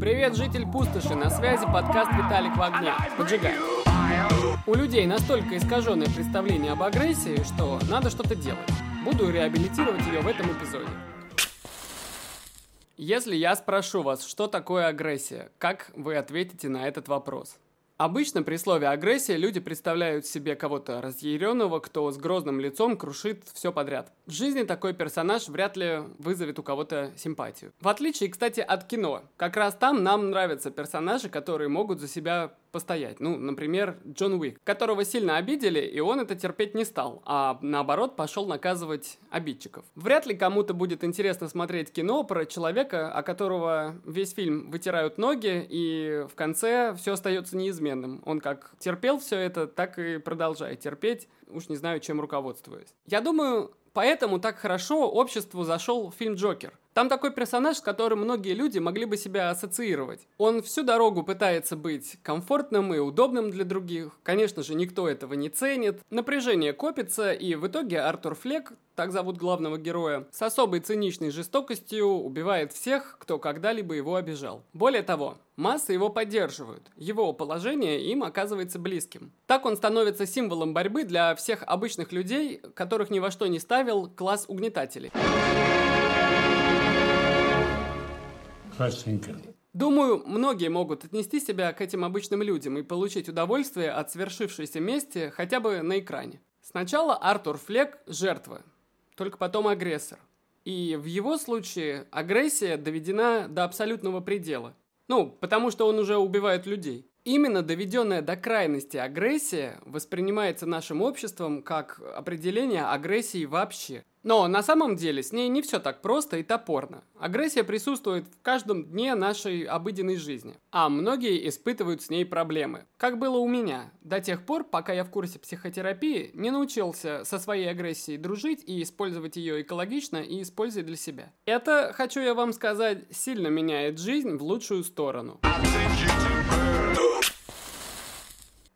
Привет, житель пустоши, на связи подкаст «Виталик в огне». Поджигай. У людей настолько искаженное представление об агрессии, что надо что-то делать. Буду реабилитировать ее в этом эпизоде. Если я спрошу вас, что такое агрессия, как вы ответите на этот вопрос? Обычно при слове «агрессия» люди представляют себе кого-то разъяренного, кто с грозным лицом крушит все подряд. В жизни такой персонаж вряд ли вызовет у кого-то симпатию. В отличие, кстати, от кино. Как раз там нам нравятся персонажи, которые могут за себя постоять. Ну, например, Джон Уик, которого сильно обидели, и он это терпеть не стал, а наоборот пошел наказывать обидчиков. Вряд ли кому-то будет интересно смотреть кино про человека, о которого весь фильм вытирают ноги, и в конце все остается неизменным. Он как терпел все это, так и продолжает терпеть, уж не знаю, чем руководствуясь. Я думаю, Поэтому так хорошо обществу зашел фильм «Джокер». Там такой персонаж, с которым многие люди могли бы себя ассоциировать. Он всю дорогу пытается быть комфортным и удобным для других. Конечно же, никто этого не ценит. Напряжение копится, и в итоге Артур Флек, так зовут главного героя, с особой циничной жестокостью убивает всех, кто когда-либо его обижал. Более того, массы его поддерживают. Его положение им оказывается близким. Так он становится символом борьбы для всех обычных людей, которых ни во что не ставил класс угнетателей. Красивенько. Думаю, многие могут отнести себя к этим обычным людям и получить удовольствие от свершившейся мести хотя бы на экране. Сначала Артур Флек – жертва, только потом агрессор. И в его случае агрессия доведена до абсолютного предела. Ну, потому что он уже убивает людей. Именно доведенная до крайности агрессия воспринимается нашим обществом как определение агрессии вообще. Но на самом деле с ней не все так просто и топорно. Агрессия присутствует в каждом дне нашей обыденной жизни, а многие испытывают с ней проблемы. Как было у меня, до тех пор, пока я в курсе психотерапии не научился со своей агрессией дружить и использовать ее экологично и использовать для себя. Это, хочу я вам сказать, сильно меняет жизнь в лучшую сторону.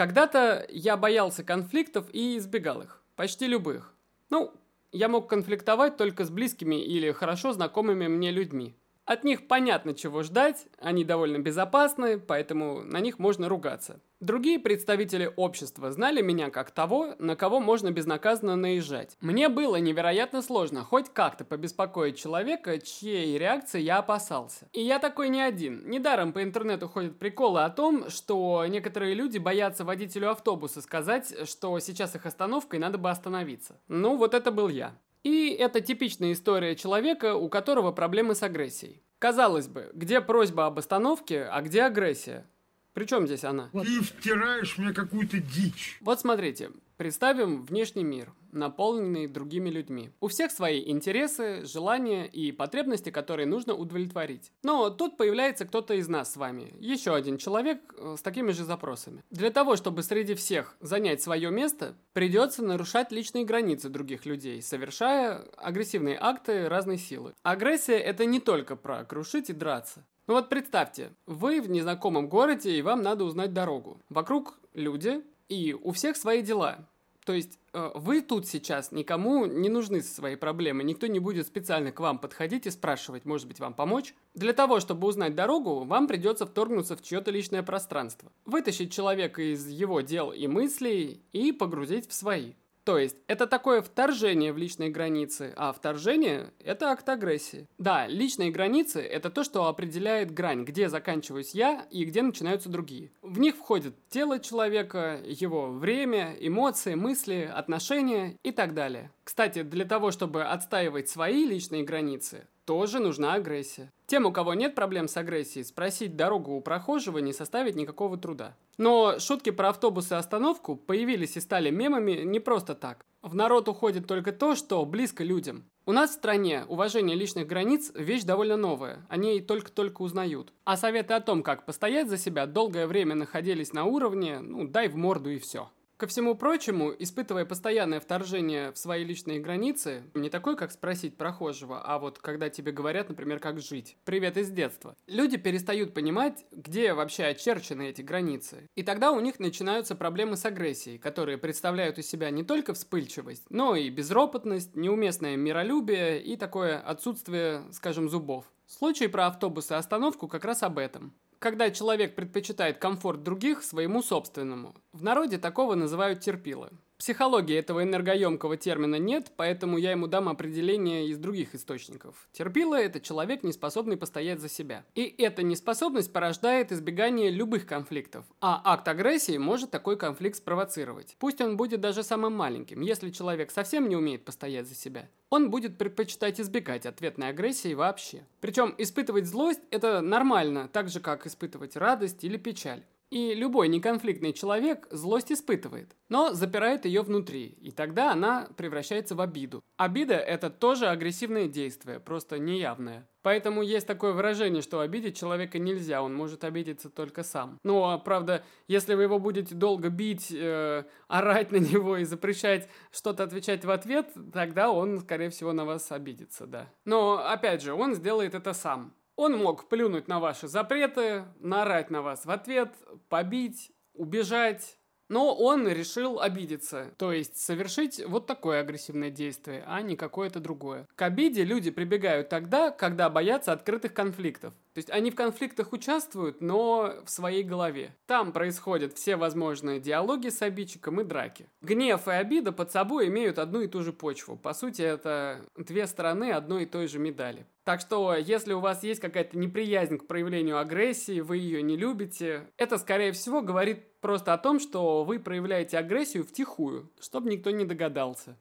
Когда-то я боялся конфликтов и избегал их. Почти любых. Ну, я мог конфликтовать только с близкими или хорошо знакомыми мне людьми. От них понятно, чего ждать, они довольно безопасны, поэтому на них можно ругаться. Другие представители общества знали меня как того, на кого можно безнаказанно наезжать. Мне было невероятно сложно хоть как-то побеспокоить человека, чьей реакции я опасался. И я такой не один. Недаром по интернету ходят приколы о том, что некоторые люди боятся водителю автобуса сказать, что сейчас их остановка и надо бы остановиться. Ну, вот это был я. И это типичная история человека, у которого проблемы с агрессией. Казалось бы, где просьба об остановке, а где агрессия? Причем здесь она? Ты втираешь мне какую-то дичь. Вот смотрите, представим внешний мир, наполненный другими людьми. У всех свои интересы, желания и потребности, которые нужно удовлетворить. Но тут появляется кто-то из нас с вами, еще один человек э, с такими же запросами. Для того, чтобы среди всех занять свое место, придется нарушать личные границы других людей, совершая агрессивные акты разной силы. Агрессия это не только про крушить и драться. Ну вот представьте, вы в незнакомом городе и вам надо узнать дорогу. Вокруг люди, и у всех свои дела. То есть э, вы тут сейчас никому не нужны со своей проблемой, никто не будет специально к вам подходить и спрашивать, может быть, вам помочь. Для того, чтобы узнать дорогу, вам придется вторгнуться в чье-то личное пространство, вытащить человека из его дел и мыслей и погрузить в свои. То есть, это такое вторжение в личные границы, а вторжение – это акт агрессии. Да, личные границы – это то, что определяет грань, где заканчиваюсь я и где начинаются другие. В них входит тело человека, его время, эмоции, мысли, отношения и так далее. Кстати, для того, чтобы отстаивать свои личные границы, тоже нужна агрессия. Тем, у кого нет проблем с агрессией, спросить дорогу у прохожего не составит никакого труда. Но шутки про автобус и остановку появились и стали мемами не просто так. В народ уходит только то, что близко людям. У нас в стране уважение личных границ – вещь довольно новая, о ней только-только узнают. А советы о том, как постоять за себя, долгое время находились на уровне «ну, дай в морду и все». Ко всему прочему, испытывая постоянное вторжение в свои личные границы, не такой, как спросить прохожего, а вот когда тебе говорят, например, как жить. Привет из детства. Люди перестают понимать, где вообще очерчены эти границы. И тогда у них начинаются проблемы с агрессией, которые представляют из себя не только вспыльчивость, но и безропотность, неуместное миролюбие и такое отсутствие, скажем, зубов. Случай про автобус и остановку как раз об этом. Когда человек предпочитает комфорт других своему собственному. В народе такого называют терпилы психологии этого энергоемкого термина нет, поэтому я ему дам определение из других источников. Терпила – это человек, не способный постоять за себя. И эта неспособность порождает избегание любых конфликтов. А акт агрессии может такой конфликт спровоцировать. Пусть он будет даже самым маленьким. Если человек совсем не умеет постоять за себя, он будет предпочитать избегать ответной агрессии вообще. Причем испытывать злость – это нормально, так же как испытывать радость или печаль. И любой неконфликтный человек злость испытывает, но запирает ее внутри, и тогда она превращается в обиду. Обида – это тоже агрессивное действие, просто неявное. Поэтому есть такое выражение, что обидеть человека нельзя, он может обидеться только сам. Ну, а правда, если вы его будете долго бить, э, орать на него и запрещать что-то отвечать в ответ, тогда он, скорее всего, на вас обидится, да. Но, опять же, он сделает это сам. Он мог плюнуть на ваши запреты, наорать на вас в ответ, побить, убежать, но он решил обидеться, то есть совершить вот такое агрессивное действие, а не какое-то другое. К обиде люди прибегают тогда, когда боятся открытых конфликтов. То есть они в конфликтах участвуют, но в своей голове. Там происходят все возможные диалоги с обидчиком и драки. Гнев и обида под собой имеют одну и ту же почву. По сути, это две стороны одной и той же медали. Так что, если у вас есть какая-то неприязнь к проявлению агрессии, вы ее не любите, это, скорее всего, говорит просто о том, что вы проявляете агрессию втихую, чтобы никто не догадался.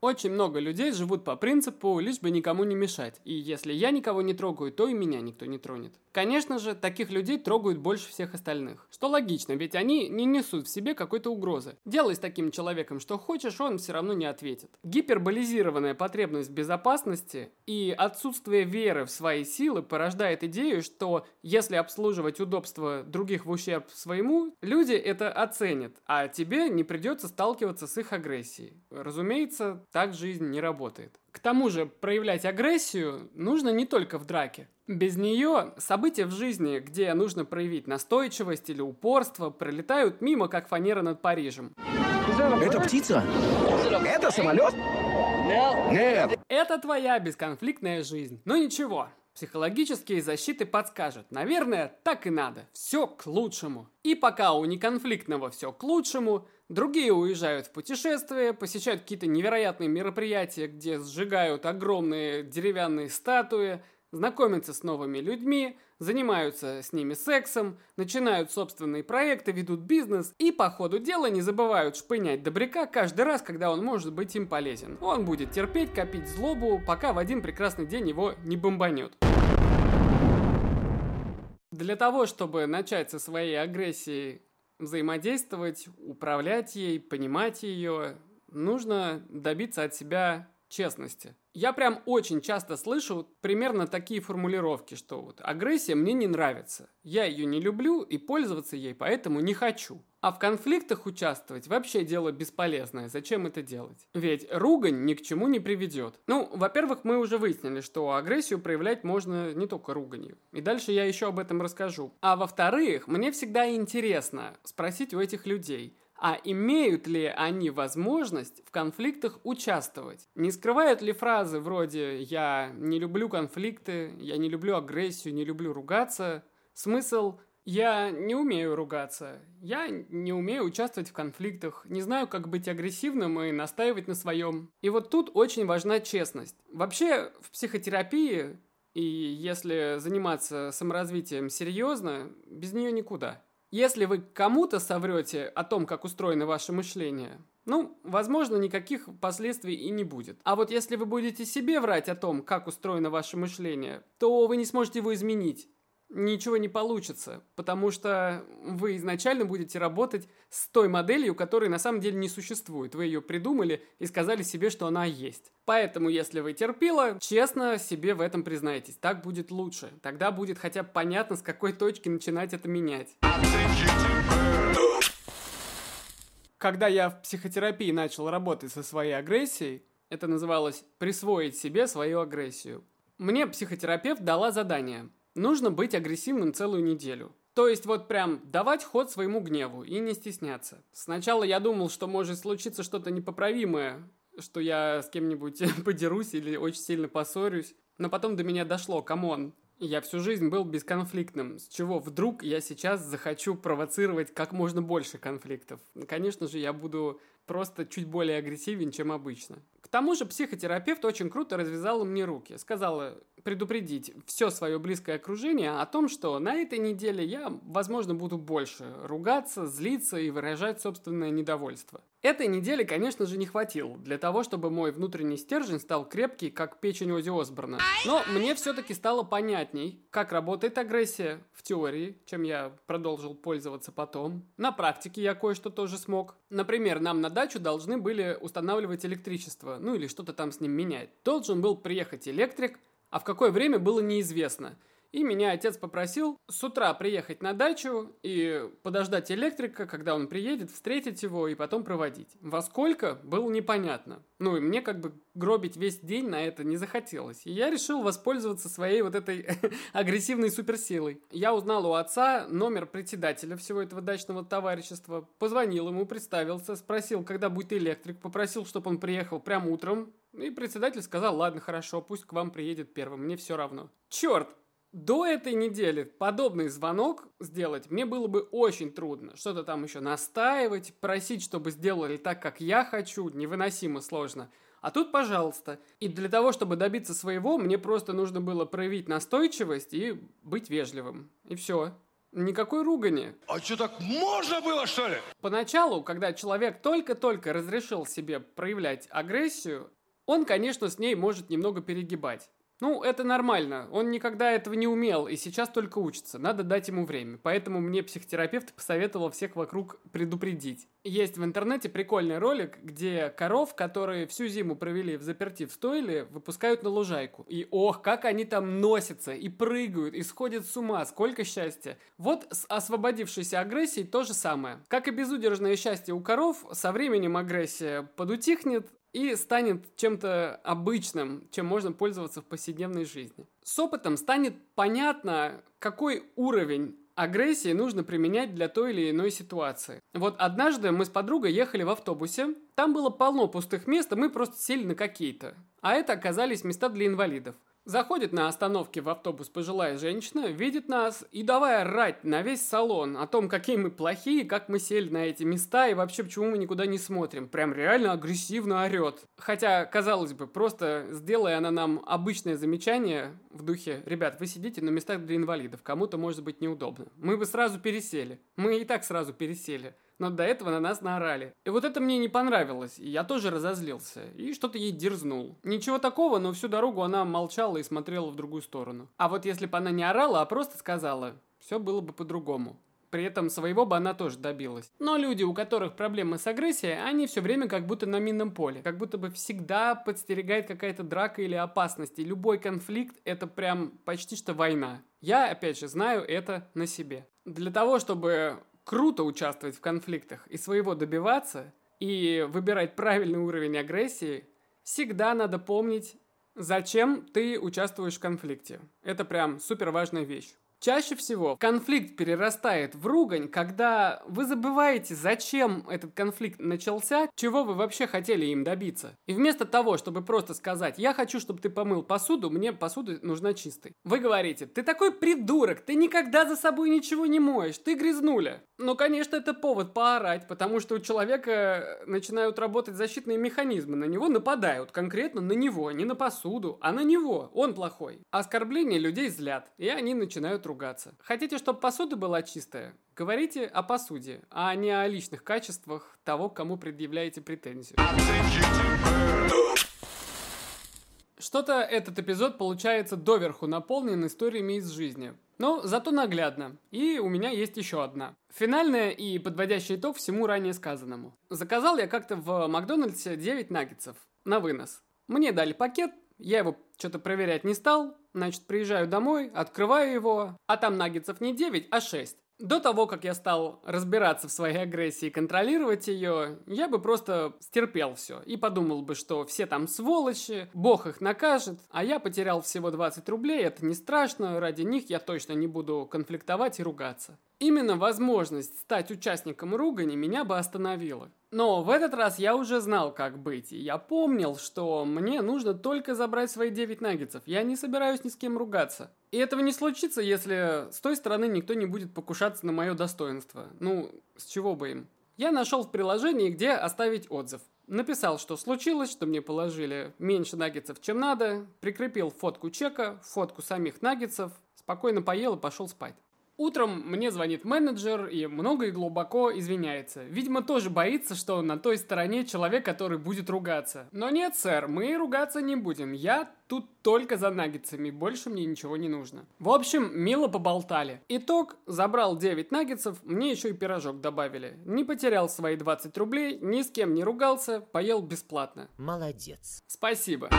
Очень много людей живут по принципу «лишь бы никому не мешать», и если я никого не трогаю, то и меня никто не тронет. Конечно же, таких людей трогают больше всех остальных. Что логично, ведь они не несут в себе какой-то угрозы. Делай с таким человеком что хочешь, он все равно не ответит. Гиперболизированная потребность безопасности и отсутствие веры в свои силы порождает идею, что если обслуживать удобства других в ущерб своему, люди это оценят, а тебе не придется сталкиваться с их агрессией. Разумеется, так жизнь не работает. К тому же, проявлять агрессию нужно не только в драке. Без нее события в жизни, где нужно проявить настойчивость или упорство, пролетают мимо, как фанера над Парижем. Это птица? Это самолет? Нет. Это твоя бесконфликтная жизнь. Но ничего, Психологические защиты подскажут. Наверное, так и надо. Все к лучшему. И пока у неконфликтного все к лучшему, другие уезжают в путешествие, посещают какие-то невероятные мероприятия, где сжигают огромные деревянные статуи, знакомятся с новыми людьми, занимаются с ними сексом, начинают собственные проекты, ведут бизнес и по ходу дела не забывают шпынять добряка каждый раз, когда он может быть им полезен. Он будет терпеть, копить злобу, пока в один прекрасный день его не бомбанет. Для того, чтобы начать со своей агрессией взаимодействовать, управлять ей, понимать ее, нужно добиться от себя честности. Я прям очень часто слышу примерно такие формулировки, что вот агрессия мне не нравится, я ее не люблю и пользоваться ей поэтому не хочу. А в конфликтах участвовать вообще дело бесполезное. Зачем это делать? Ведь ругань ни к чему не приведет. Ну, во-первых, мы уже выяснили, что агрессию проявлять можно не только руганью. И дальше я еще об этом расскажу. А во-вторых, мне всегда интересно спросить у этих людей, а имеют ли они возможность в конфликтах участвовать? Не скрывают ли фразы вроде «я не люблю конфликты», «я не люблю агрессию», «не люблю ругаться»? Смысл «я не умею ругаться», «я не умею участвовать в конфликтах», «не знаю, как быть агрессивным и настаивать на своем». И вот тут очень важна честность. Вообще в психотерапии и если заниматься саморазвитием серьезно, без нее никуда. Если вы кому-то соврете о том, как устроено ваше мышление, ну, возможно, никаких последствий и не будет. А вот если вы будете себе врать о том, как устроено ваше мышление, то вы не сможете его изменить ничего не получится, потому что вы изначально будете работать с той моделью, которой на самом деле не существует. Вы ее придумали и сказали себе, что она есть. Поэтому, если вы терпила, честно себе в этом признайтесь. Так будет лучше. Тогда будет хотя бы понятно, с какой точки начинать это менять. Когда я в психотерапии начал работать со своей агрессией, это называлось «присвоить себе свою агрессию». Мне психотерапевт дала задание – нужно быть агрессивным целую неделю. То есть вот прям давать ход своему гневу и не стесняться. Сначала я думал, что может случиться что-то непоправимое, что я с кем-нибудь подерусь или очень сильно поссорюсь. Но потом до меня дошло, come on, я всю жизнь был бесконфликтным, с чего вдруг я сейчас захочу провоцировать как можно больше конфликтов. Конечно же, я буду просто чуть более агрессивен, чем обычно. К тому же психотерапевт очень круто развязала мне руки. Сказала предупредить все свое близкое окружение о том, что на этой неделе я, возможно, буду больше ругаться, злиться и выражать собственное недовольство. Этой недели, конечно же, не хватило для того, чтобы мой внутренний стержень стал крепкий, как печень Ози Осборна. Но мне все-таки стало понятней, как работает агрессия в теории, чем я продолжил пользоваться потом. На практике я кое-что тоже смог. Например, нам на дачу должны были устанавливать электричество, ну или что-то там с ним менять. Должен был приехать электрик, а в какое время было неизвестно – и меня отец попросил с утра приехать на дачу и подождать электрика, когда он приедет, встретить его и потом проводить. Во сколько, было непонятно. Ну и мне как бы гробить весь день на это не захотелось. И я решил воспользоваться своей вот этой агрессивной суперсилой. Я узнал у отца номер председателя всего этого дачного товарищества, позвонил ему, представился, спросил, когда будет электрик, попросил, чтобы он приехал прямо утром, и председатель сказал, ладно, хорошо, пусть к вам приедет первым, мне все равно. Черт, до этой недели подобный звонок сделать мне было бы очень трудно. Что-то там еще настаивать, просить, чтобы сделали так, как я хочу, невыносимо сложно. А тут, пожалуйста. И для того, чтобы добиться своего, мне просто нужно было проявить настойчивость и быть вежливым. И все. Никакой ругани. А что, так можно было, что ли? Поначалу, когда человек только-только разрешил себе проявлять агрессию, он, конечно, с ней может немного перегибать. Ну, это нормально. Он никогда этого не умел и сейчас только учится. Надо дать ему время. Поэтому мне психотерапевт посоветовал всех вокруг предупредить. Есть в интернете прикольный ролик, где коров, которые всю зиму провели в заперти в стойле, выпускают на лужайку. И ох, как они там носятся и прыгают, и сходят с ума, сколько счастья. Вот с освободившейся агрессией то же самое. Как и безудержное счастье у коров, со временем агрессия подутихнет, и станет чем-то обычным, чем можно пользоваться в повседневной жизни. С опытом станет понятно, какой уровень агрессии нужно применять для той или иной ситуации. Вот однажды мы с подругой ехали в автобусе, там было полно пустых мест, и мы просто сели на какие-то. А это оказались места для инвалидов. Заходит на остановке в автобус пожилая женщина, видит нас и давай орать на весь салон о том, какие мы плохие, как мы сели на эти места и вообще почему мы никуда не смотрим. Прям реально агрессивно орет. Хотя, казалось бы, просто сделая она нам обычное замечание в духе «Ребят, вы сидите на местах для инвалидов, кому-то может быть неудобно». Мы бы сразу пересели. Мы и так сразу пересели но до этого на нас наорали. И вот это мне не понравилось, и я тоже разозлился, и что-то ей дерзнул. Ничего такого, но всю дорогу она молчала и смотрела в другую сторону. А вот если бы она не орала, а просто сказала, все было бы по-другому. При этом своего бы она тоже добилась. Но люди, у которых проблемы с агрессией, они все время как будто на минном поле. Как будто бы всегда подстерегает какая-то драка или опасность. И любой конфликт – это прям почти что война. Я, опять же, знаю это на себе. Для того, чтобы круто участвовать в конфликтах и своего добиваться, и выбирать правильный уровень агрессии, всегда надо помнить, зачем ты участвуешь в конфликте. Это прям супер важная вещь. Чаще всего конфликт перерастает в ругань, когда вы забываете, зачем этот конфликт начался, чего вы вообще хотели им добиться. И вместо того, чтобы просто сказать «я хочу, чтобы ты помыл посуду, мне посуда нужна чистой», вы говорите «ты такой придурок, ты никогда за собой ничего не моешь, ты грязнуля». Ну, конечно, это повод поорать, потому что у человека начинают работать защитные механизмы, на него нападают, конкретно на него, не на посуду, а на него, он плохой. Оскорбления людей злят, и они начинают ругаться. Хотите, чтобы посуда была чистая? Говорите о посуде, а не о личных качествах того, кому предъявляете претензию. Что-то этот эпизод получается доверху наполнен историями из жизни. Но зато наглядно. И у меня есть еще одна. Финальная и подводящий итог всему ранее сказанному. Заказал я как-то в Макдональдсе 9 наггетсов на вынос. Мне дали пакет, я его что-то проверять не стал, значит, приезжаю домой, открываю его, а там наггетсов не 9, а 6. До того, как я стал разбираться в своей агрессии и контролировать ее, я бы просто стерпел все и подумал бы, что все там сволочи, бог их накажет, а я потерял всего 20 рублей, это не страшно, ради них я точно не буду конфликтовать и ругаться. Именно возможность стать участником ругани меня бы остановила. Но в этот раз я уже знал, как быть, и я помнил, что мне нужно только забрать свои 9 наггетсов. Я не собираюсь ни с кем ругаться. И этого не случится, если с той стороны никто не будет покушаться на мое достоинство. Ну, с чего бы им? Я нашел в приложении, где оставить отзыв. Написал, что случилось, что мне положили меньше наггетсов, чем надо, прикрепил фотку чека, фотку самих наггетсов, спокойно поел и пошел спать. Утром мне звонит менеджер и много и глубоко извиняется. Видимо, тоже боится, что на той стороне человек, который будет ругаться. Но нет, сэр, мы ругаться не будем. Я тут только за наггетсами, больше мне ничего не нужно. В общем, мило поболтали. Итог, забрал 9 наггетсов, мне еще и пирожок добавили. Не потерял свои 20 рублей, ни с кем не ругался, поел бесплатно. Молодец. Спасибо.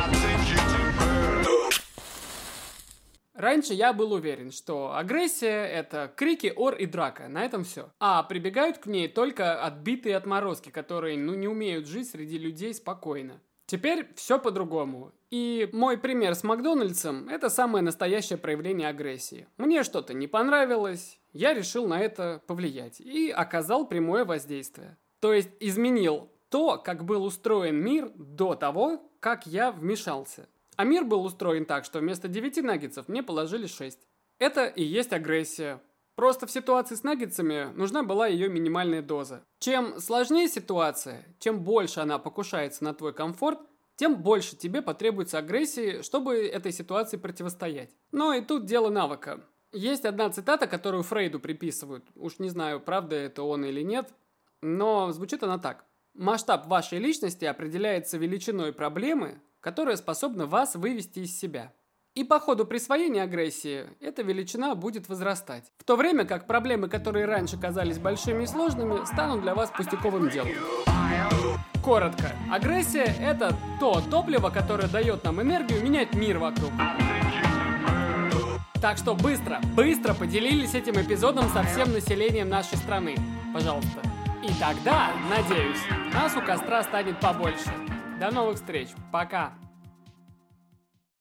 Раньше я был уверен, что агрессия – это крики, ор и драка, на этом все. А прибегают к ней только отбитые отморозки, которые ну не умеют жить среди людей спокойно. Теперь все по-другому. И мой пример с Макдональдсом – это самое настоящее проявление агрессии. Мне что-то не понравилось, я решил на это повлиять и оказал прямое воздействие. То есть изменил то, как был устроен мир до того, как я вмешался. А мир был устроен так, что вместо 9 наггетсов мне положили 6. Это и есть агрессия. Просто в ситуации с наггетсами нужна была ее минимальная доза. Чем сложнее ситуация, чем больше она покушается на твой комфорт, тем больше тебе потребуется агрессии, чтобы этой ситуации противостоять. Но и тут дело навыка. Есть одна цитата, которую Фрейду приписывают. Уж не знаю, правда это он или нет, но звучит она так. Масштаб вашей личности определяется величиной проблемы, которая способна вас вывести из себя. И по ходу присвоения агрессии эта величина будет возрастать. В то время как проблемы, которые раньше казались большими и сложными, станут для вас пустяковым делом. Коротко. Агрессия – это то топливо, которое дает нам энергию менять мир вокруг. Так что быстро, быстро поделились этим эпизодом со всем населением нашей страны. Пожалуйста. И тогда, надеюсь, нас у костра станет побольше. До новых встреч. Пока.